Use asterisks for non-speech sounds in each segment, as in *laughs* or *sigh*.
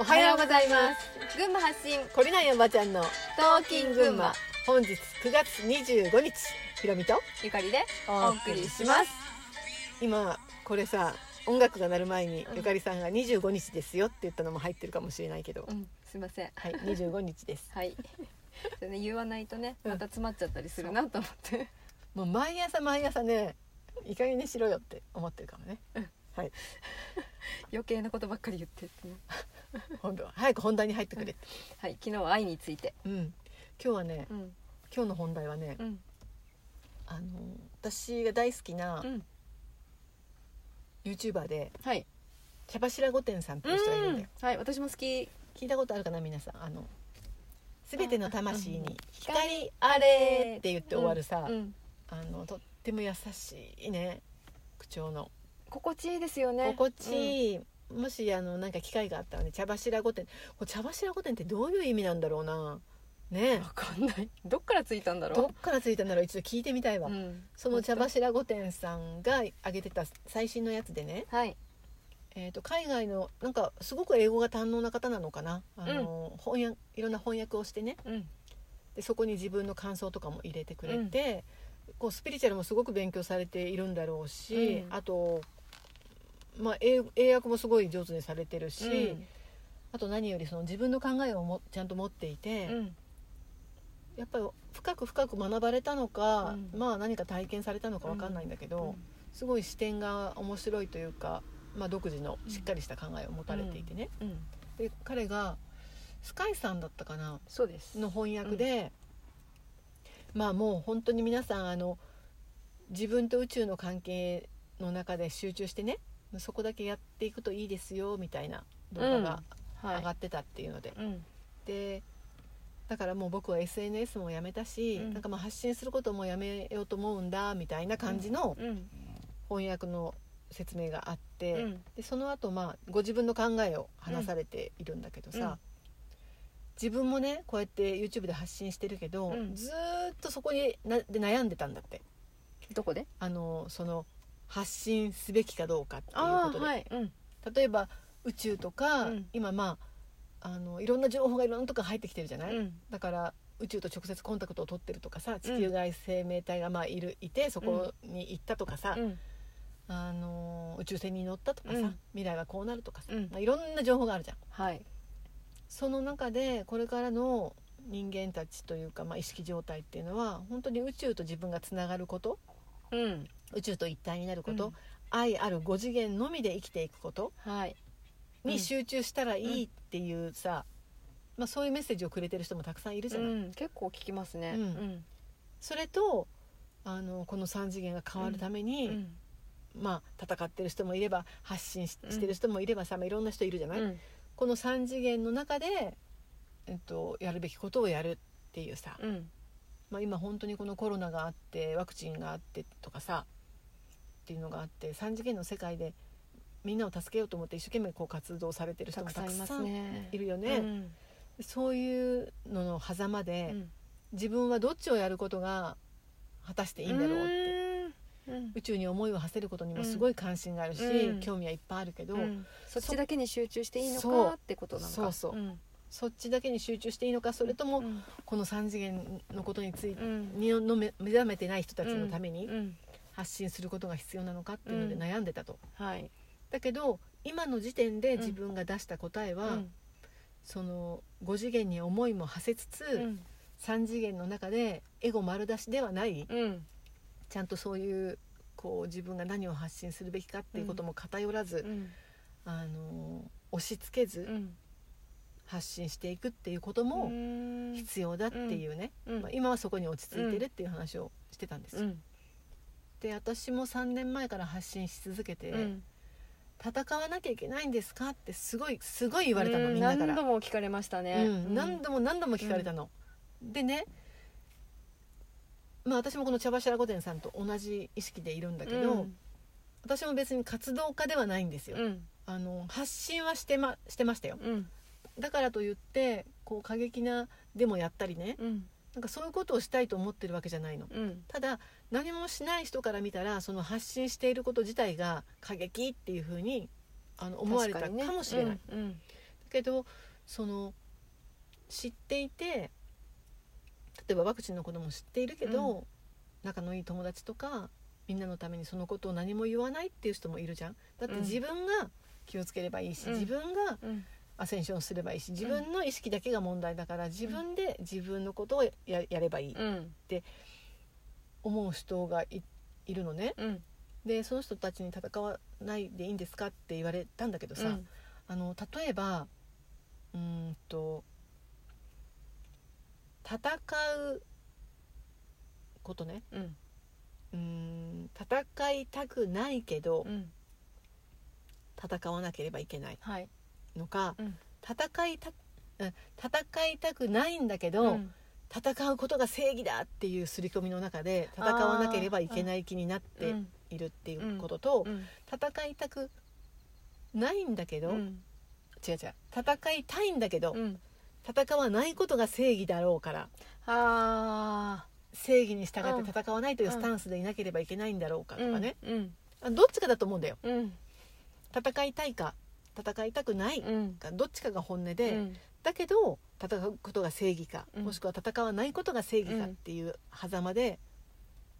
おはようございます。群馬発信懲りないおばちゃんのトーキン群馬。本日9月25日ひろみとゆかりでお送りします。今これさ音楽が鳴る前にうん。ゆかりさんが25日ですよって言ったのも入ってるかもしれないけど、うんすいません。はい25日です。*laughs* はい。それね言わないとねうん *laughs* また詰まっちゃったりするなと思って。もう毎朝毎朝ねいい加減にしろよって思ってるかもね、はい。*laughs* 余計なことばっかり言ってってね今度は。早く本題に入ってくれって、はい昨日は愛について。うん、今日はねうん。今日の本題はね、うん。あの私が大好きなうん。YouTuber ではい。茶柱御殿さんっていう人がいるんだよ、はい私も好き。聞いたことあるかな皆さん。あの全ての魂に光光あれって言って終わるさ、うん。あのとっても優しいね口調の。心地いいですよね。心地いい、もしあのなんか機会があったらね茶柱御殿。茶柱御殿ってどういう意味なんだろうな。ね。わかんない。どっからついたんだろどっからついたんだろう。一度聞いてみたいわ、ううん。その茶柱御殿さんが上げてた最新のやつでね、はい。えー、と海外のなんかすごく英語が堪能な方なのかな。あの、翻訳いろんな翻訳をしてね。うん。でそこに自分の感想とかも入れてくれて、こうスピリチュアルもすごく勉強されているんだろうし、うん。あと、まあ、英英訳もすごい上手にされてるし、うん。あと何よりその自分の考えをもちゃんと持っていて、うん。やっぱり深く深く学ばれたのか、うん。まあ何か体験されたのか分かんないんだけど、すごい視点が面白いというか、まあ、独自のしっかりした考えを持たれていてね、うん。で彼がスカイさんだったかな？そうです。の翻訳で、まあもう本当に皆さんあの自分と宇宙の関係の中で集中してねそこだけやっていくといいですよみたいな動画がはい。上がってたっていうので、うん。でだからもう僕は SNS もやめたし、うん。なんかまあ発信することもやめようと思うんだみたいな感じのうん。翻訳の説明があって、うん。でその後まあご自分の考えを話されているんだけどさ、うん。自分もねこうやって YouTube で発信してるけど、うん。ずーっとそこになで悩んでたんだって。どこで？あのその発信すべきかどうかっていうことで、はい。うん。例えば宇宙とか、うん。今まああのいろんな情報がいろんなとこ入ってきてるじゃない、うん。だから宇宙と直接コンタクトを取ってるとかさ地球外生命体がまあいるいてそこに行ったとかさ、うん。あの宇宙船に乗ったとかさ、うん。未来はこうなるとかさ、うん。まあ、いろんな情報があるじゃん。はい。その中でこれからの人間たちというか、まあ、意識状態っていうのは本当に宇宙と自分がつながること？うん宇宙と一体になること、うん。愛ある5次元のみで生きていくことに集中したらいいっていうさ、まあ、そういうメッセージをくれてる人もたくさんいるじゃない、うん結構聞きますね。うん。うん。それとあのこの3次元が変わるために、うん。まあ、戦ってる人もいれば発信ししてる人もいればさ、まあ、いろんな人いるじゃない、うん。この3次元の中で、えっと、やるべきことをやるっていうさ、うん。まあ、今本当にこのコロナがあってワクチンがあってとかさっていうのがあって3次元の世界でみんなを助けようと思って一生懸命こう活動されてる人もたくさんいるよね。うん。そういうのの狭間で、うん。自分はどっちをやることが果たしていいんだろうってうん。宇宙に思いを馳せることにもすごい関心があるし、うん。興味はいっぱいあるけど、うん。そっちだけに集中していいのかってことなのかそう。そっちだけに集中していいのかそれともうん。この3次元のことについて、うん。にの目目覚めてない人たちのためにうん発信することが必要なのかっていうのでうん。悩んでたと。はい。だけど今の時点で自分が出した答えは、うん。その5次元に思いも馳せつつ、うん。3次元の中でエゴ丸出しではないうん。ちゃんとそういうこう自分が何を発信するべきかっていうことも偏らず、うん。あの押し付けずうん。発信していくっていうこともうん。必要だっていうね、うん。まあ、今はそこに落ち着いてるっていう話をしてたんですよ。うんで私も3年前から発信し続けて、うん。戦わなきゃいけないんですかってすごいすごい言われたの、うんみんなから。何度も聞かれましたね。うん、何度も何度も聞かれたの、でねまあ私もこの茶柱御殿さんと同じ意識でいるんだけど、うん。私も別に活動家ではないんですよ、うん。あの発信はしてましてましたよ。うん。だからといってこう過激なデモやったりねうんなんかそういうことをしたいと思ってるわけじゃないの。うん。ただ何もしない人から見たらその発信していること自体が過激っていうふうにあの思われたかもしれない、うんけどその知っていて例えばワクチンのことも知っているけど、仲のいい友達とかみんなのためにそのことを何も言わないっていう人もいるじゃん。だってうん。自分が気をつければいいし、うん。自分がうんアセンションすればいいし自分の意識だけが問題だから自分で自分のことをややればいいうん。思う人がいいるのね。うん。でその人たちに戦わないでいいんですかって言われたんだけどさ、うん。あの例えばうーんと戦うことね。うん。ん戦いたくないけどうん。戦わなければいけない。はいのか、うん。戦いたうん戦いたくないんだけど、うん。戦うことが正義だっていう刷り込みの中で戦わなければいけない気になってうん。いるっていうことと、うん。戦いたくないんだけど、うん。違う違う戦いたいんだけど、うん。戦わないことが正義だろうからあ正義に従って戦わないというスタンスでいなければいけないんだろうかーとかね、うん。あどっちかだと思うんだよ。うん。戦いたいか戦いたくないうん。かどっちかが本音うで、ん。だけど戦うことが正義か、うん。もしくは戦わないことが正義かっていう狭間で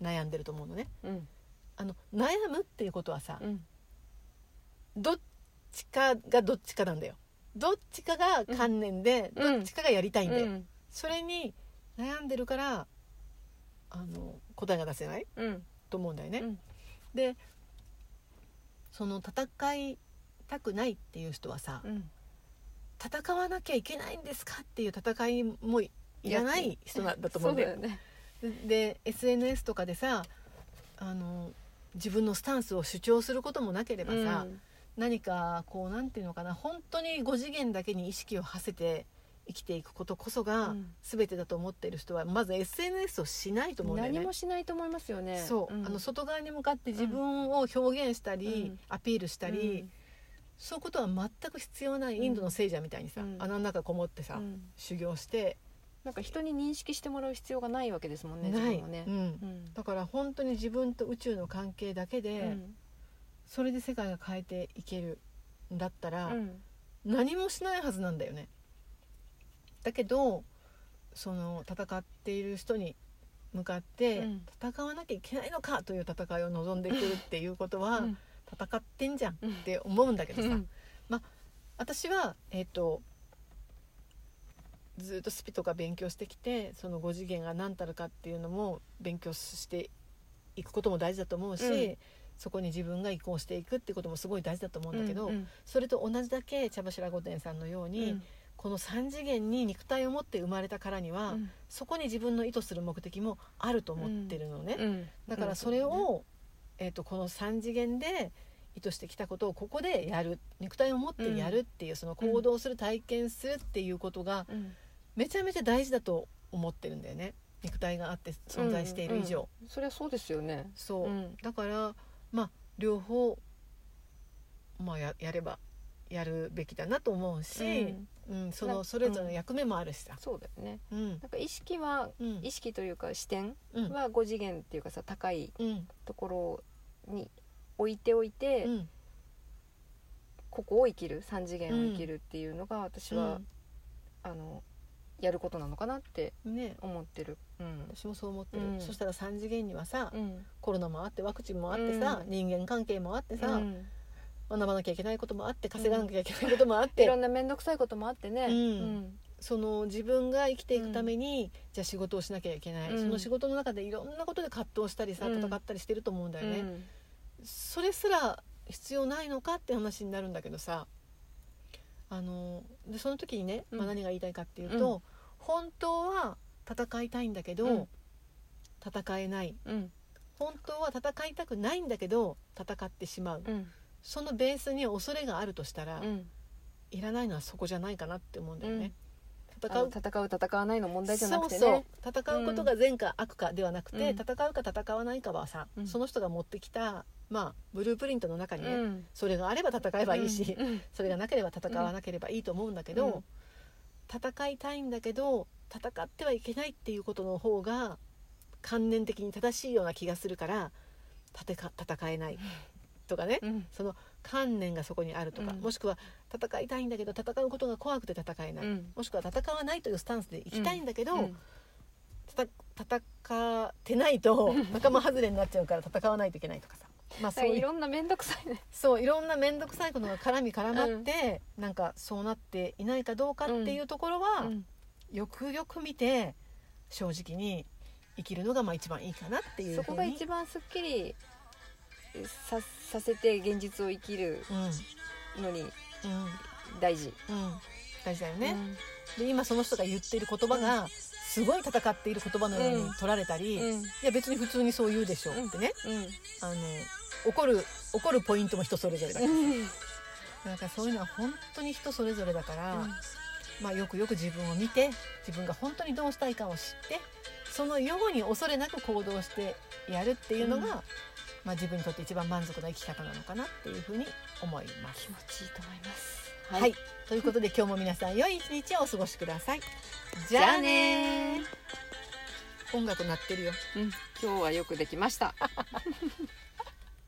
悩んでると思うのね。うん。あの悩むっていうことはさ、うん。どっちかがどっちかなんだよ。どっちかが観念で、うん。どっちかがやりたいんだよ、うん。それに悩んでるからあの答えが出せないうん。と思うんだよね、うん。でその戦いたくないっていう人はさ、うん。戦わなきゃいけないんですかっていう戦いもいらない人なんだと思うんだよ。ね。でで SNS とかでさあの自分のスタンスを主張することもなければさ、何かこうなんていうのかな本当に5次元だけに意識を馳せて生きていくことこそがうん。全てだと思っている人はまず SNS をしないと思うんだよね。何も。しないと思いますよね。そう、ん。あの外側に向かって自分を表現したり、うん。アピールしたり、そういうことは全く必要ないインドの聖者みたいにさ、うん。穴の中こもってさ、うん。修行して。なんか人に認識してもらう必要がないわけですもんね自分はね。うん。うん。だから本当に自分と宇宙の関係だけで、うん。それで世界が変えていけるんだったら、うん。何もしないはずなんだよね。だけどその戦っている人に向かって、うん。戦わなきゃいけないのかという戦いを望んでくるっていうことは、うん戦ってんじゃんっうん。て思うんだけどさ、うん。私はえっ、とずっとスピとか勉強してきてその5次元が何たるかっていうのも勉強していくことも大事だと思うし、うん。そこに自分が移行していくってこともすごい大事だと思うんだけど、うんそれと同じだけ茶柱御殿さんのように、うん。この3次元に肉体を持って生まれたからには、うん。そこに自分の意図する目的もあると思ってるのね、うん。だからそれを、えー、とこの3次元で意図してきたことをここでやる肉体を持ってやるっていう、その行動する体験するっていうことがうん。めちゃめちゃ大事だと思ってるんだよね。肉体があって存在している以上、うんうん。そりゃそうですよね。そう、うん。だからまあ両方、まあ、ややればやるべきだなと思うし、うんそなのそれぞれの役目もあるしさ、そうだよね。うん。なんか意識はうん。意識というか視点うん。は5次元っていうかさ高いうん。ところに置いておいて、うん。ここを生きる3次元を生きるっていうのが私は、うん。あのやることなのかなってね。思ってる。うん。私もそう思ってる、うん。そしたら3次元にはさ、うん。コロナもあってワクチンもあってさ、うん。人間関係もあってさ、うん学ばなきゃいけないこともあって稼がなきゃいけないこともあって、いろんな面倒くさいこともあってね。うん。その自分が生きていくために、じゃあ仕事をしなきゃいけない、うん。その仕事の中でいろんなことで葛藤したりさうん。戦ったりしてると思うんだよね、うん。それすら必要ないのかって話になるんだけどさあのでその時にね、まあ、うん何が言いたいかっていうと、本当は戦いたいんだけど、うん。戦えない。うん。本当は戦いたくないんだけど戦ってしまう、うんそのベースに恐れがあるとしたら、うん。いらないのはそこじゃないかなって思うんだよね、あ戦うの戦う戦わないの問題じゃなくてね。そうそう。戦うことが善か悪かではなくて、うん。戦うか戦わないかはさ、うん。その人が持ってきた、まあ、ブループリントの中にね、うん。それがあれば戦えばいいし、うん。それがなければ戦わなければいいと思うんだけど、うん。戦いたいんだけど戦ってはいけないっていうことの方が観念的に正しいような気がするから戦えないとかねうん。その観念がそこにあるとか、うん。もしくは戦いたいんだけど戦うことが怖くて戦えない、うん。もしくは戦わないというスタンスで行きたいんだけど、戦ってないと仲間外れになっちゃうから戦わないといけないとかさ、まあ、そういう。ろんな面倒くさいね。そういろんな面倒くさいことが絡み絡まって、なんかそうなっていないかどうかっていうところは、うん。よくよく見て正直に生きるのがまあ一番いいかなっていうそこが一番すっきりささせて現実を生きるうんのにうん。大事、うん。大事だよね、うん。で今その人が言っている言葉がすごい戦っている言葉のように取られたり、うん。いや別に普通にそう言うでしょ。うってね、うん。あの怒る怒るポイントも人それぞれだから、うん。なんかそういうのは本当に人それぞれだから、まあ、よくよく自分を見て自分が本当にどうしたいかを知ってそのように恐れなく行動してやるっていうのが、うんまあ、自分にとって一番満足な生き方なのかなっていうふうに思います。気持ちいいと思います。はい、ということで今日も皆さん良い一日をお過ごしください。じじゃあね。音楽鳴ってるよ。うん、今日はよくできました *laughs*